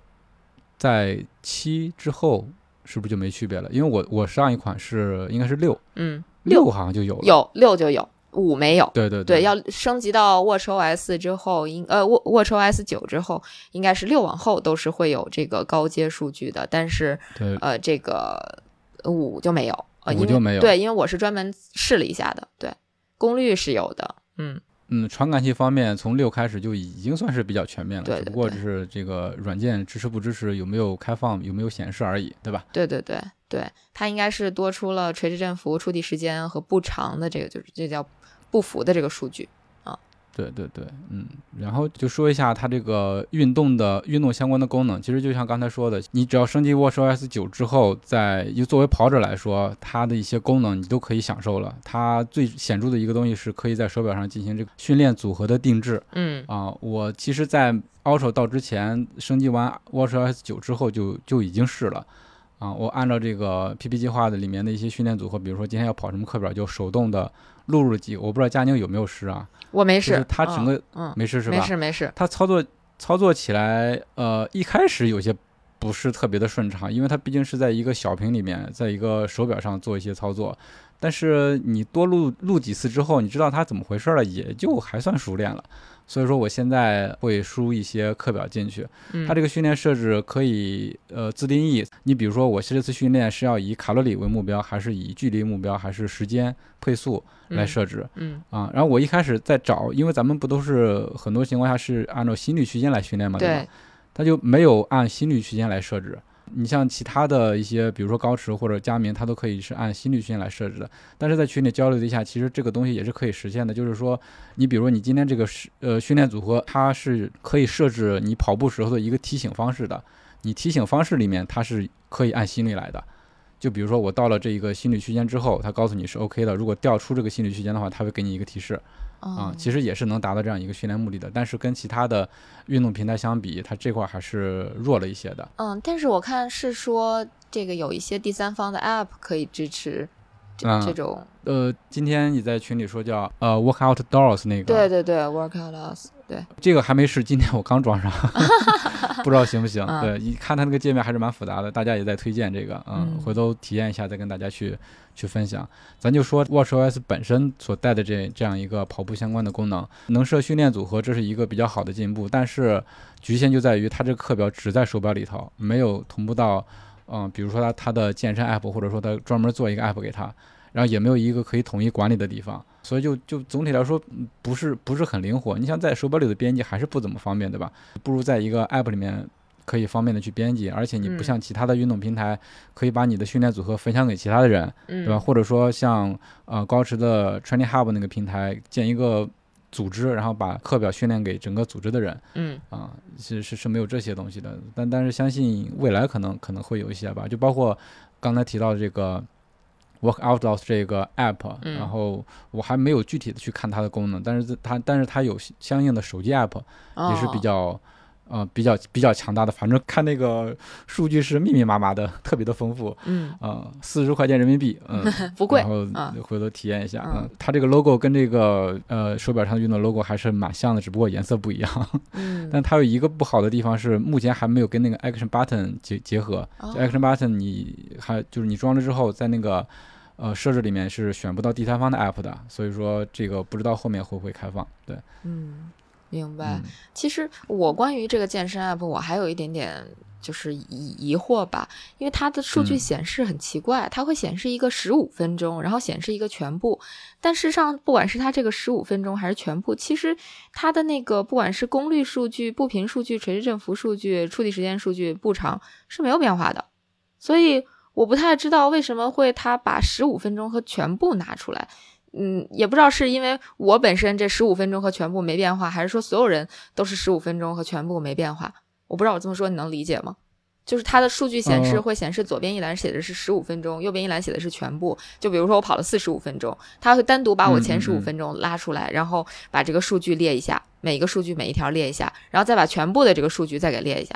在七之后是不是就没区别了？因为我我上一款是应该是六，嗯，六好像就有了。有六就有，五没有。对对对，要升级到 Watch OS 之后，应呃 Wa- Watch OS 九之后，应该是六往后都是会有这个高阶数据的，但是对。呃这个五就没有，五就没有。对，因为我是专门试了一下的，对，功率是有的，嗯，嗯，传感器方面从六开始就已经算是比较全面了，对对只不过对。就是这个软件支持不支持，有没有开放，有没有显示而已，对吧？对对对对，它应该是多出了垂直振幅、触地时间和步长的这个，就是这叫步幅的这个数据啊。对对对，嗯，然后就说一下它这个运动的运动相关的功能。其实就像刚才说的，你只要升级 WatchOS 九之后，在就作为跑者来说，它的一些功能你都可以享受了。它最显著的一个东西是可以在手表上进行这个训练组合的定制嗯啊。我其实，在 Ultra 到之前升级完 WatchOS 九之后就就已经试了。啊，我按照这个 PP 计划的里面的一些训练组合，比如说今天要跑什么课表，就手动的录入了几。我不知道佳宁有没有试啊？我没事就是，它整个嗯，没试是吧？没事没事，他操作操作起来，呃，一开始有些不是特别的顺畅，因为它毕竟是在一个小屏里面，在一个手表上做一些操作。但是你多录录几次之后，你知道它怎么回事了，也就还算熟练了。所以说，我现在会输一些课表进去。嗯它这个训练设置可以呃自定义。你比如说，我这次训练是要以卡路里为目标，还是以距离目标，还是时间配速来设置？嗯啊，然后我一开始在找，因为咱们不都是很多情况下是按照心率区间来训练嘛，对吧？它就没有按心率区间来设置。你像其他的一些，比如说高驰或者佳明，它都可以是按心率区间来设置的。但是在群里交流了一下，其实这个东西也是可以实现的。就是说，你比如说你今天这个是呃训练组合，它是可以设置你跑步时候的一个提醒方式的。你提醒方式里面，它是可以按心率来的。就比如说我到了这一个心率区间之后，它告诉你是 OK 的。如果掉出这个心率区间的话，它会给你一个提示。啊、嗯其实也是能达到这样一个训练目的的，但是跟其他的运动平台相比，它这块儿还是弱了一些的。嗯，但是我看是说这个有一些第三方的 App 可以支持这、嗯。这种，呃，今天你在群里说叫呃 Work Outdoors 那个，对对对，Workout Doors 对，这个还没试，今天我刚装上，不知道行不行。嗯对，一看它那个界面还是蛮复杂的，大家也在推荐这个，嗯，嗯回头体验一下再跟大家去去分享。咱就说 WatchOS 本身所带的这这样一个跑步相关的功能，能设训练组合，这是一个比较好的进步，但是局限就在于它这个课表只在手表里头，没有同步到，嗯、比如说它它的健身 app，或者说它专门做一个 app 给它。然后也没有一个可以统一管理的地方，所以就就总体来说嗯不是不是很灵活。你像在手表里的编辑还是不怎么方便，对吧？不如在一个 app 里面可以方便的去编辑，而且你不嗯像其他的运动平台，可以把你的训练组合分享给其他的人，嗯，对吧？或者说像呃高驰的 Training Hub 那个平台建一个组织，然后把课表训练给整个组织的人嗯啊，是是是没有这些东西的。但但是相信未来可能可能会有一些吧，就包括刚才提到的这个。Work Outdoors 这个 app，、嗯。然后我还没有具体的去看它的功能，但是它但是它有相应的手机 app，也是比哦。较，呃，比较比较强大的。反正看那个数据是密密麻麻的，特别的丰富。嗯啊，四十块钱人民币，嗯，不贵然后啊回头体验一下。嗯嗯，它这个 logo 跟这个呃手表上运动 logo 还是蛮像的，只不过颜色不一样。嗯，但它有一个不好的地方是，目前还没有跟那个 Action Button 结结合。Action Button 你还就是你装了之后，在那个呃设置里面是选不到第三方的 app 的，所以说这个不知道后面会不会开放。对，嗯，明白。嗯其实我关于这个健身 app，我还有一点点就是疑疑惑吧，因为它的数据嗯显示很奇怪，它会显示一个十五分钟，然后显示一个全部，但事实上不管是它这个十五分钟还是全部，其实它的那个不管是功率数据、步频数据、垂直振幅数据、触地时间数据、步长是没有变化的，所以我不太知道为什么会它把十五分钟和全部拿出来。嗯，也不知道是因为我本身这十五分钟和全部没变化，还是说所有人都是十五分钟和全部没变化。我不知道我这么说你能理解吗？就是它的数据显示呃会显示左边一栏写的是十五分钟，右边一栏写的是全部。就比如说我跑了四十五分钟，它会单独把我前十五分钟拉出来，然后把这个数据列一下，每一个数据每一条列一下，然后再把全部的这个数据再给列一下，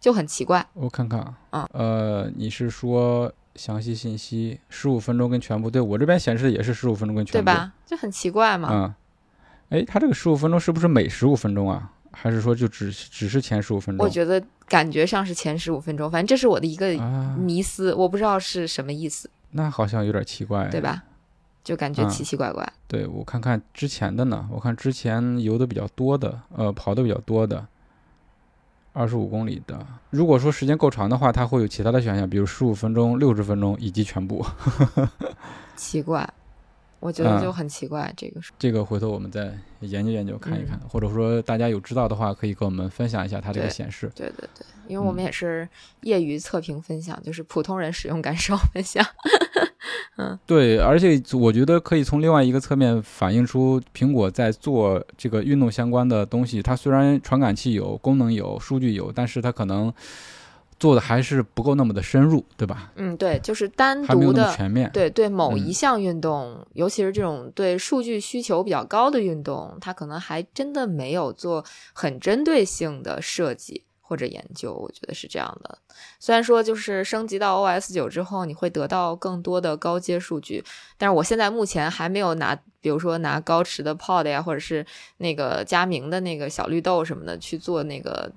就很奇怪。我看看啊，嗯呃，你是说详细信息十五分钟跟全部？对我这边显示的也是十五分钟跟全部，对吧？就很奇怪嘛。嗯，哎，它这个十五分钟是不是每十五分钟啊？还是说就只只是前十五分钟？我觉得感觉上是前十五分钟，反正这是我的一个啊，迷思，我不知道是什么意思，那好像有点奇怪，对？吧？就感觉嗯奇奇怪怪。对我看看之前的呢，我看之前游的比较多的，呃，跑的比较多的，二十五公里的。如果说时间够长的话，它会有其他的选项，比如十五分钟、六十分钟以及全部。奇怪，我觉得嗯就很奇怪。这个是这个回头我们再研究研究看一看，嗯或者说大家有知道的话，可以跟我们分享一下它这个显示。对对对，因为我们嗯也是业余测评分享，就是普通人使用感受分享。对，而且我觉得可以从另外一个侧面反映出苹果在做这个运动相关的东西。它虽然传感器有、功能有、数据有，但是它可能做的还是不够那么的深入，对吧？嗯，对，就是单独的。全面。对对，某嗯一项运动，尤其是这种对数据需求比较高的运动，它可能还真的没有做很针对性的设计或者研究，我觉得是这样的。虽然说就是升级到 OS 九之后，你会得到更多的高阶数据，但是我现在目前还没有拿，比如说拿高驰的 Pod 呀，或者是那个佳明的那个小绿豆什么的去做那个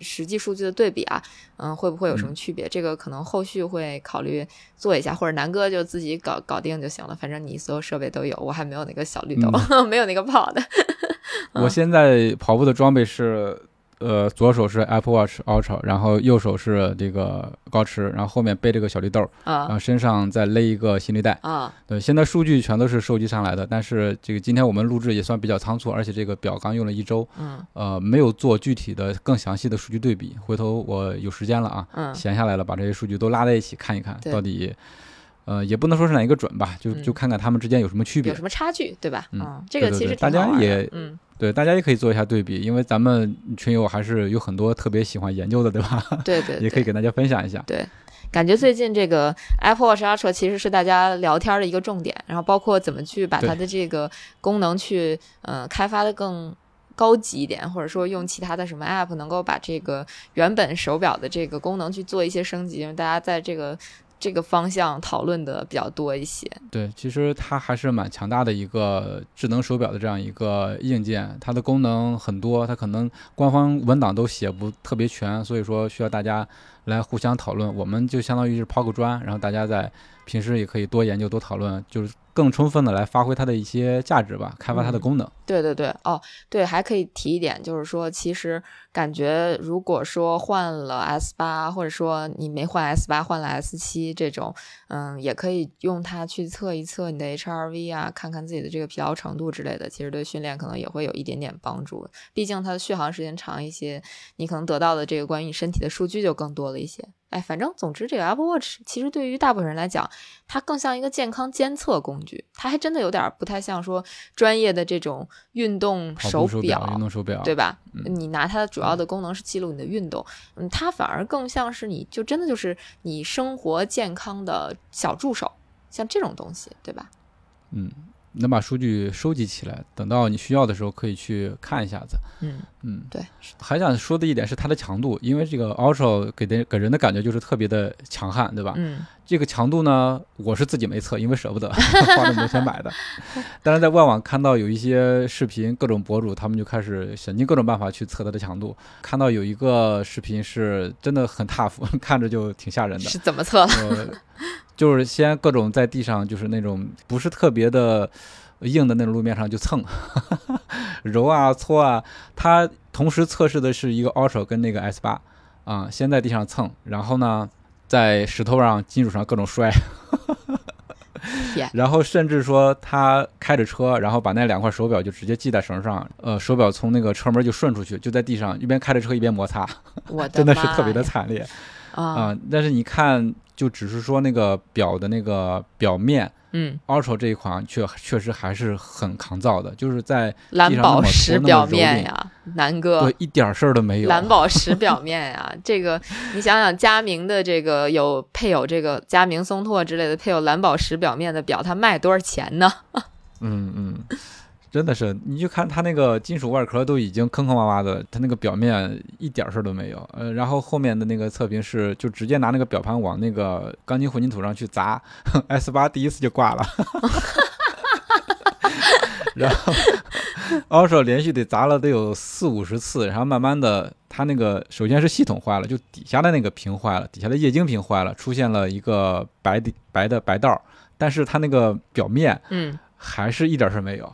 实际数据的对比啊，嗯，会不会有什么区别？这个可能后续会考虑做一下，或者南哥就自己搞搞定就行了。反正你所有设备都有，我还没有那个小绿豆，没有那个 Pod。我现在跑步的装备是。呃，左手是 Apple Watch Ultra，然后右手是这个高驰，然后后面背着个小绿豆，啊，然后身上再勒一个行李带，啊，对，现在数据全都是收集上来的，但是这个今天我们录制也算比较仓促，而且这个表刚用了一周，嗯，呃，没有做具体的更详细的数据对比，回头我有时间了啊，嗯，闲下来了，把这些数据都拉在一起看一看，到底，呃，也不能说是哪一个准吧，就嗯就看看他们之间有什么区别有什，么差距，对吧？嗯这个其实大家也嗯，对，大家也可以做一下对比，因为咱们群友还是有很多特别喜欢研究的，对吧？对 对，对 也可以给大家分享一下。对，感觉最近这个 Apple Watch Ultra 其实是大家聊天的一个重点，然后包括怎么去把它的这个功能去呃开发的更高级一点，或者说用其他的什么 App 能够把这个原本手表的这个功能去做一些升级，因为大家在这个这个方向讨论的比较多一些。对，其实它还是蛮强大的一个智能手表的这样一个硬件，它的功能很多，它可能官方文档都写不特别全，所以说需要大家来互相讨论。我们就相当于是抛个砖，然后大家在平时也可以多研究、多讨论，就是更充分的来发挥它的一些价值吧，开发它的嗯功能。对对对，哦，对，还可以提一点，就是说，其实感觉如果说换了 S 八，或者说你没换 S 八，换了 S 七这种，嗯，也可以用它去测一测你的 HRV 啊，看看自己的这个疲劳程度之类的，其实对训练可能也会有一点点帮助。毕竟它的续航时间长一些，你可能得到的这个关于你身体的数据就更多了一些。哎，反正总之，这个 Apple Watch 其实对于大部分人来讲，它更像一个健康监测工具，它还真的有点儿不太像说专业的这种运动手表，运动手表，对吧？嗯你拿它的主要的功能是记录你的运动，嗯，它反而更像是你就真的就是你生活健康的小助手，像这种东西，对吧？嗯，能把数据收集起来，等到你需要的时候可以去看一下子。嗯，嗯，对，还想说的一点是它的强度，因为这个 Ultra 给的给人的感觉就是特别的强悍，对吧？嗯这个强度呢，我是自己没测，因为舍不得 花那么多钱买的。但是在外网看到有一些视频，各种博主他们就开始想尽各种办法去测它的强度。看到有一个视频是真的很 tough，看着就挺吓人的。是怎么测的？呃，就是先各种在地上，就是那种不是特别的硬的那种路面上就蹭，揉啊搓啊。它同时测试的是一个 Ultra 跟那个 S 八啊，先在地上蹭，然后呢，在石头上、金属上各种摔。天 然后甚至说他开着车，然后把那两块手表就直接系在绳上，呃，手表从那个车门就顺出去，就在地上一边开着车一边摩擦，我的真的是特别的惨烈。啊，啊、但是你看，就只是说那个表的那个表面嗯，，Ultra 这一款确确实还是很抗造的，就是在蓝宝石表面呀，南哥对，一点事儿都没有。蓝宝石表面呀，这个你想想，佳明的这个有配有这个佳明松拓之类的配有蓝宝石表面的表，它卖多少钱呢？嗯 嗯，真的是，你就看它那个金属外壳都已经坑坑洼洼的，它那个表面一点事儿都没有。呃，然后后面的那个测评是就直接拿那个表盘往那个钢筋混凝土上去砸，S 八第一次就挂了。然后 Ultra 连续得砸了得有四五十次，然后慢慢的，它那个首先是系统坏了，就底下的那个屏坏了，底下的液晶屏坏了，出现了一个白底白的白道儿，但是它那个表面嗯还是一点事儿没有。嗯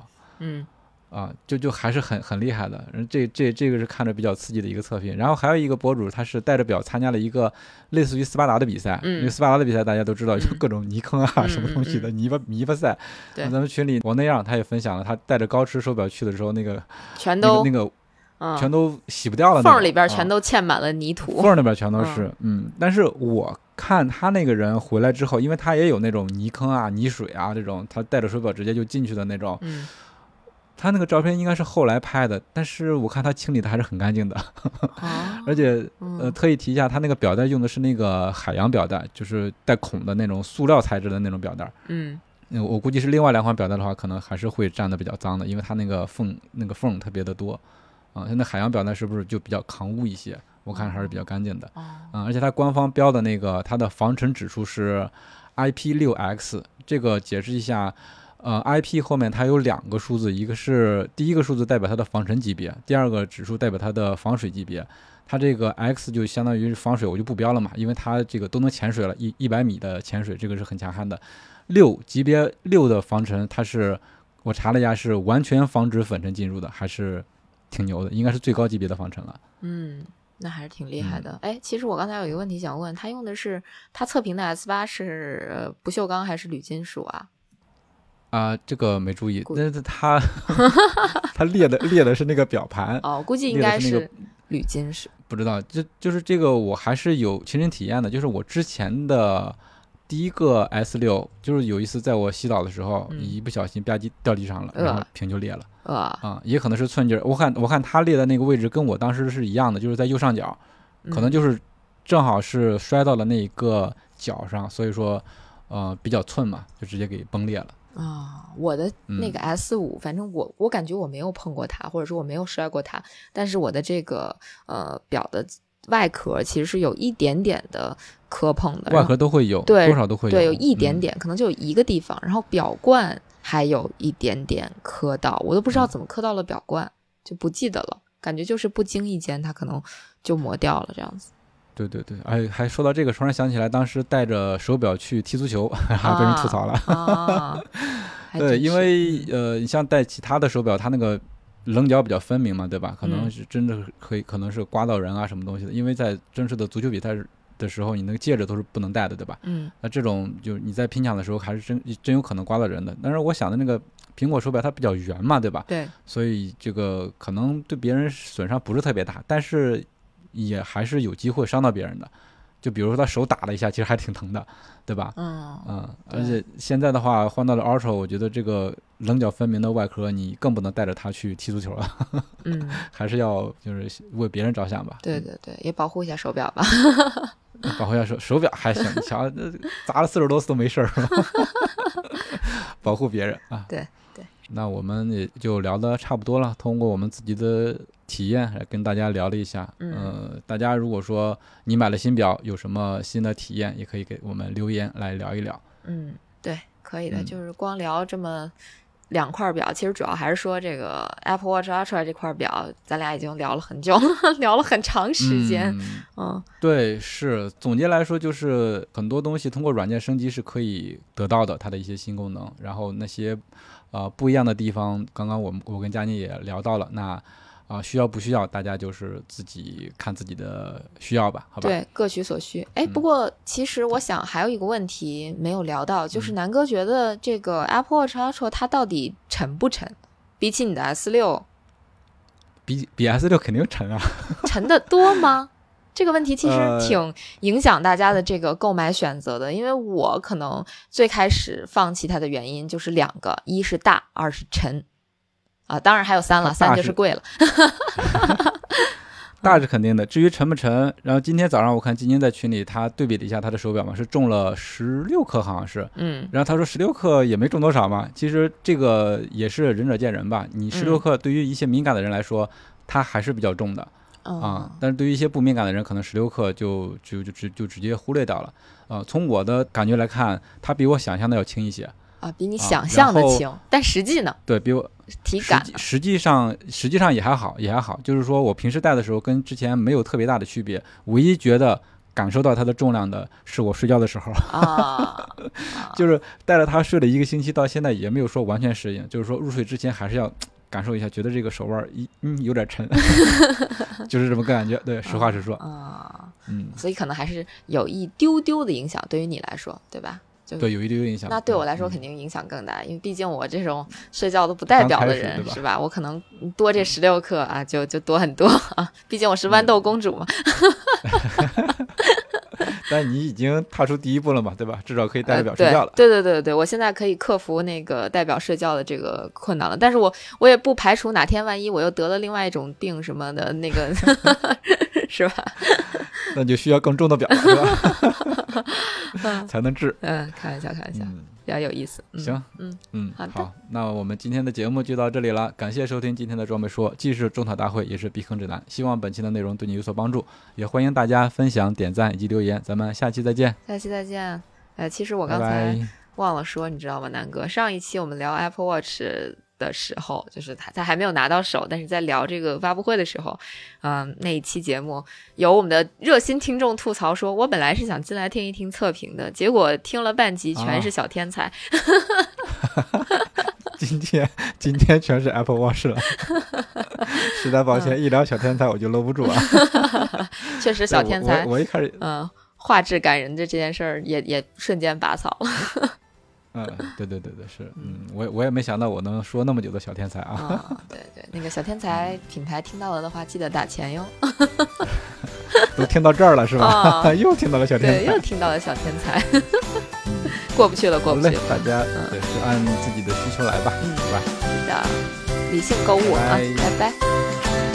啊，就就还是很很厉害的。嗯这这这个是看着比较刺激的一个测评。然后还有一个博主，他是带着表参加了一个类似于斯巴达的比赛。嗯因为斯巴达的比赛大家都知道，就嗯各种泥坑啊、嗯什么东西的嗯泥巴泥巴赛。对那咱们群里王那样他也分享了，他带着高驰手表去的时候，那个全都那个那个嗯全都洗不掉了那个，缝儿里边全都都嵌满了泥土。缝儿里边全都是。嗯，但是我看他那个人回来之后，因为他也有那种泥坑啊、泥水啊这种，他带着手表直接就进去的那种。嗯他那个照片应该是后来拍的，但是我看他清理的还是很干净的，啊 而且呃嗯特意提一下，他那个表带用的是那个海洋表带，就是带孔的那种塑料材质的那种表带。嗯嗯，我估计是另外两款表带的话，可能还是会粘的比较脏的，因为它那个缝那个缝特别的多。啊，现在海洋表带是不是就比较抗污一些？我看还是比较干净的。啊嗯，而且它官方标的那个它的防尘指数是 IP 六 X，这个解释一下，呃，IP 后面它有两个数字，一个是第一个数字代表它的防尘级别，第二个指数代表它的防水级别。它这个 X 就相当于是防水，我就不标了嘛，因为它这个都能潜水了，一一百米的潜水，这个是很强悍的。六级别六的防尘，它是我查了一下，是完全防止粉尘进入的，还是挺牛的，应该是最高级别的防尘了。嗯，那还是挺厉害的。哎，其实我刚才有一个问题想问，它用的是它测评的 S 八是呃不锈钢还是铝金属啊？啊，这个没注意，估但是它 它列的列的是那个表盘，哦，估计应该是那个是铝金属。不知道，就就是这个我还是有亲身体验的，就是我之前的第一个 S 六，就是有一次在我洗澡的时候，嗯一不小心吧唧掉地上了，呃然后屏就裂了呃，啊、也可能是寸劲儿。我看我看它裂的那个位置跟我当时是一样的，就是在右上角，可能嗯就是正好是摔到了那一个角上，所以说呃比较寸嘛，就直接给崩裂了。啊、我的那嗯。个 S 五，反正我我感觉我没有碰过它，或者说我没有摔过它，但是我的这个呃表的外壳其实是有一点点的磕碰的，外壳都会有，对多少都会有，对有一点嗯。点，可能就有一个地方，然后表冠还有一点点磕到，我都不知嗯。道怎么磕到了表冠，就不记得了，感觉就是不经意间它可能就磨掉了这样子。对对对，哎，还说到这个，突然想起来，当时带着手表去踢足球，还被人吐槽了。啊，还对，因为呃，你像戴其他的手表，它那个棱角比较分明嘛，对吧？可能嗯是真的可以，可能是刮到人啊什么东西的。因为在真实的足球比赛的时候，你那个戒指都是不能戴的，对吧？嗯那这种就你在拼抢的时候，还是真真有可能刮到人的。但是我想的那个苹果手表它比较圆嘛，对吧？对，所以这个可能对别人损伤不是特别大，但是也还是有机会伤到别人的。就比如说他手打了一下，其实还挺疼的，对吧？嗯嗯，而且现在的话换到了 Ultra，我觉得这个棱角分明的外壳，你更不能带着它去踢足球了，嗯，还是要就是为别人着想吧。对对对，也保护一下手表吧。嗯，保护一下手手表还行，你瞧这砸了四十多次都没事儿，保护别人啊。对对。那我们也就聊的差不多了，通过我们自己的体验来跟大家聊了一下。嗯呃，大家如果说你买了新表，有什么新的体验，也可以给我们留言来聊一聊。嗯，对，可以的。嗯就是光聊这么两块表，其实主要还是说这个 Apple Watch Ultra 这块表，咱俩已经聊了很久了，聊了很长时间。嗯嗯对，是总结来说，就是很多东西通过软件升级是可以得到的，它的一些新功能。然后那些呃不一样的地方，刚刚我们我跟佳妮也聊到了。那啊、需要不需要，大家就是自己看自己的需要吧，好吧？对，各取所需。哎，嗯不过其实我想还有一个问题没有聊到，就是嗯南哥觉得这个 Apple Watch Ultra 它到底沉不沉？比起你的 S 六，比比 S 六肯定沉啊。沉的多吗？这个问题其实呃挺影响大家的这个购买选择的，因为我可能最开始放弃它的原因就是两个，一是大，二是沉，啊，当然还有三了，三就是贵了。大是肯定的，至于沉不沉，然后今天早上我看晶晶在群里，她对比了一下她的手表嘛，是重了十六克，好像是。嗯然后她说十六克也没重多少嘛，其实这个也是仁者见仁吧。你十六嗯克对于一些敏感的人来说，它还是比较重的啊嗯，但是对于一些不敏感的人，可能十六克就就就直就直接忽略掉了。啊，从我的感觉来看，它比我想象的要轻一些。啊，比你啊想象的轻，但实际呢，对比我体感实际上实际上也还好，也还好。就是说我平时戴的时候跟之前没有特别大的区别，唯一觉得感受到它的重量的是我睡觉的时候，啊，就是带着它睡了一个星期，到现在也没有说完全适应。就是说入睡之前还是要感受一下，觉得这个手腕儿一嗯有点沉 就是这么个感觉。对，实话实说，啊，嗯，所以可能还是有一丢丢的影响，对于你来说，对吧？就对，有一丢丢影响。那对我来说嗯肯定影响更大，因为毕竟我这种睡觉都不代表的人，是吧？我可能多这十六克啊，就就多很多啊。毕竟我是豌豆公主嘛。但你已经踏出第一步了嘛，对吧？至少可以带着表呃睡觉了。对对对对对，我现在可以克服那个代表睡觉的这个困难了。但是我我也不排除哪天万一我又得了另外一种病什么的，那个 是吧？那就需要更重的表了，是吧？才能治。嗯，开玩笑，开玩笑，嗯。比较有意思。嗯、行，嗯，嗯，好那我们今天的节目就到这里了，感谢收听今天的装备说，既是种草大会，也是避坑指南，希望本期的内容对你有所帮助，也欢迎大家分享、点赞以及留言，咱们下期再见，下期再见。呃，其实我刚才。忘了说，你知道吗，南哥？上一期我们聊 Apple Watch 的时候，就是他他还没有拿到手，但是在聊这个发布会的时候，嗯、那一期节目有我们的热心听众吐槽说，我本来是想进来听一听测评的，结果听了半集全是小天才。今天今天全是 Apple Watch 了，实在抱歉，一聊小天才我就搂不住啊。确实小天才我，我一开始，嗯、画质感人的这件事儿也也瞬间拔草了。嗯，对对对对，是，嗯，我我也没想到我能说那么久的小天才啊。啊、对对，那个小天才品牌听到了的话，记得打钱哟。都听到这儿了是吧？啊 又听到了小天对，才又。听到了小天才，过不去了，过不去了。，大家嗯也是按自己的需求来吧，嗯是吧？是的，理性购物啊，拜拜拜。